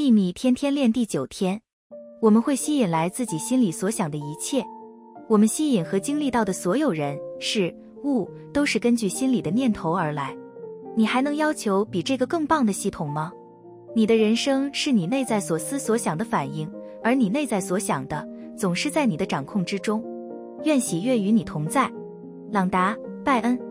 秘密天天练第九天我们会吸引来自己心里所想的一切。我们吸引和经历到的所有人事物都是根据心里的念头而来。你还能要求比这个更棒的系统吗？你的人生是你内在所思所想的反应而你内在所想的总是在你的掌控之中。愿喜悦与你同在。朗达拜恩。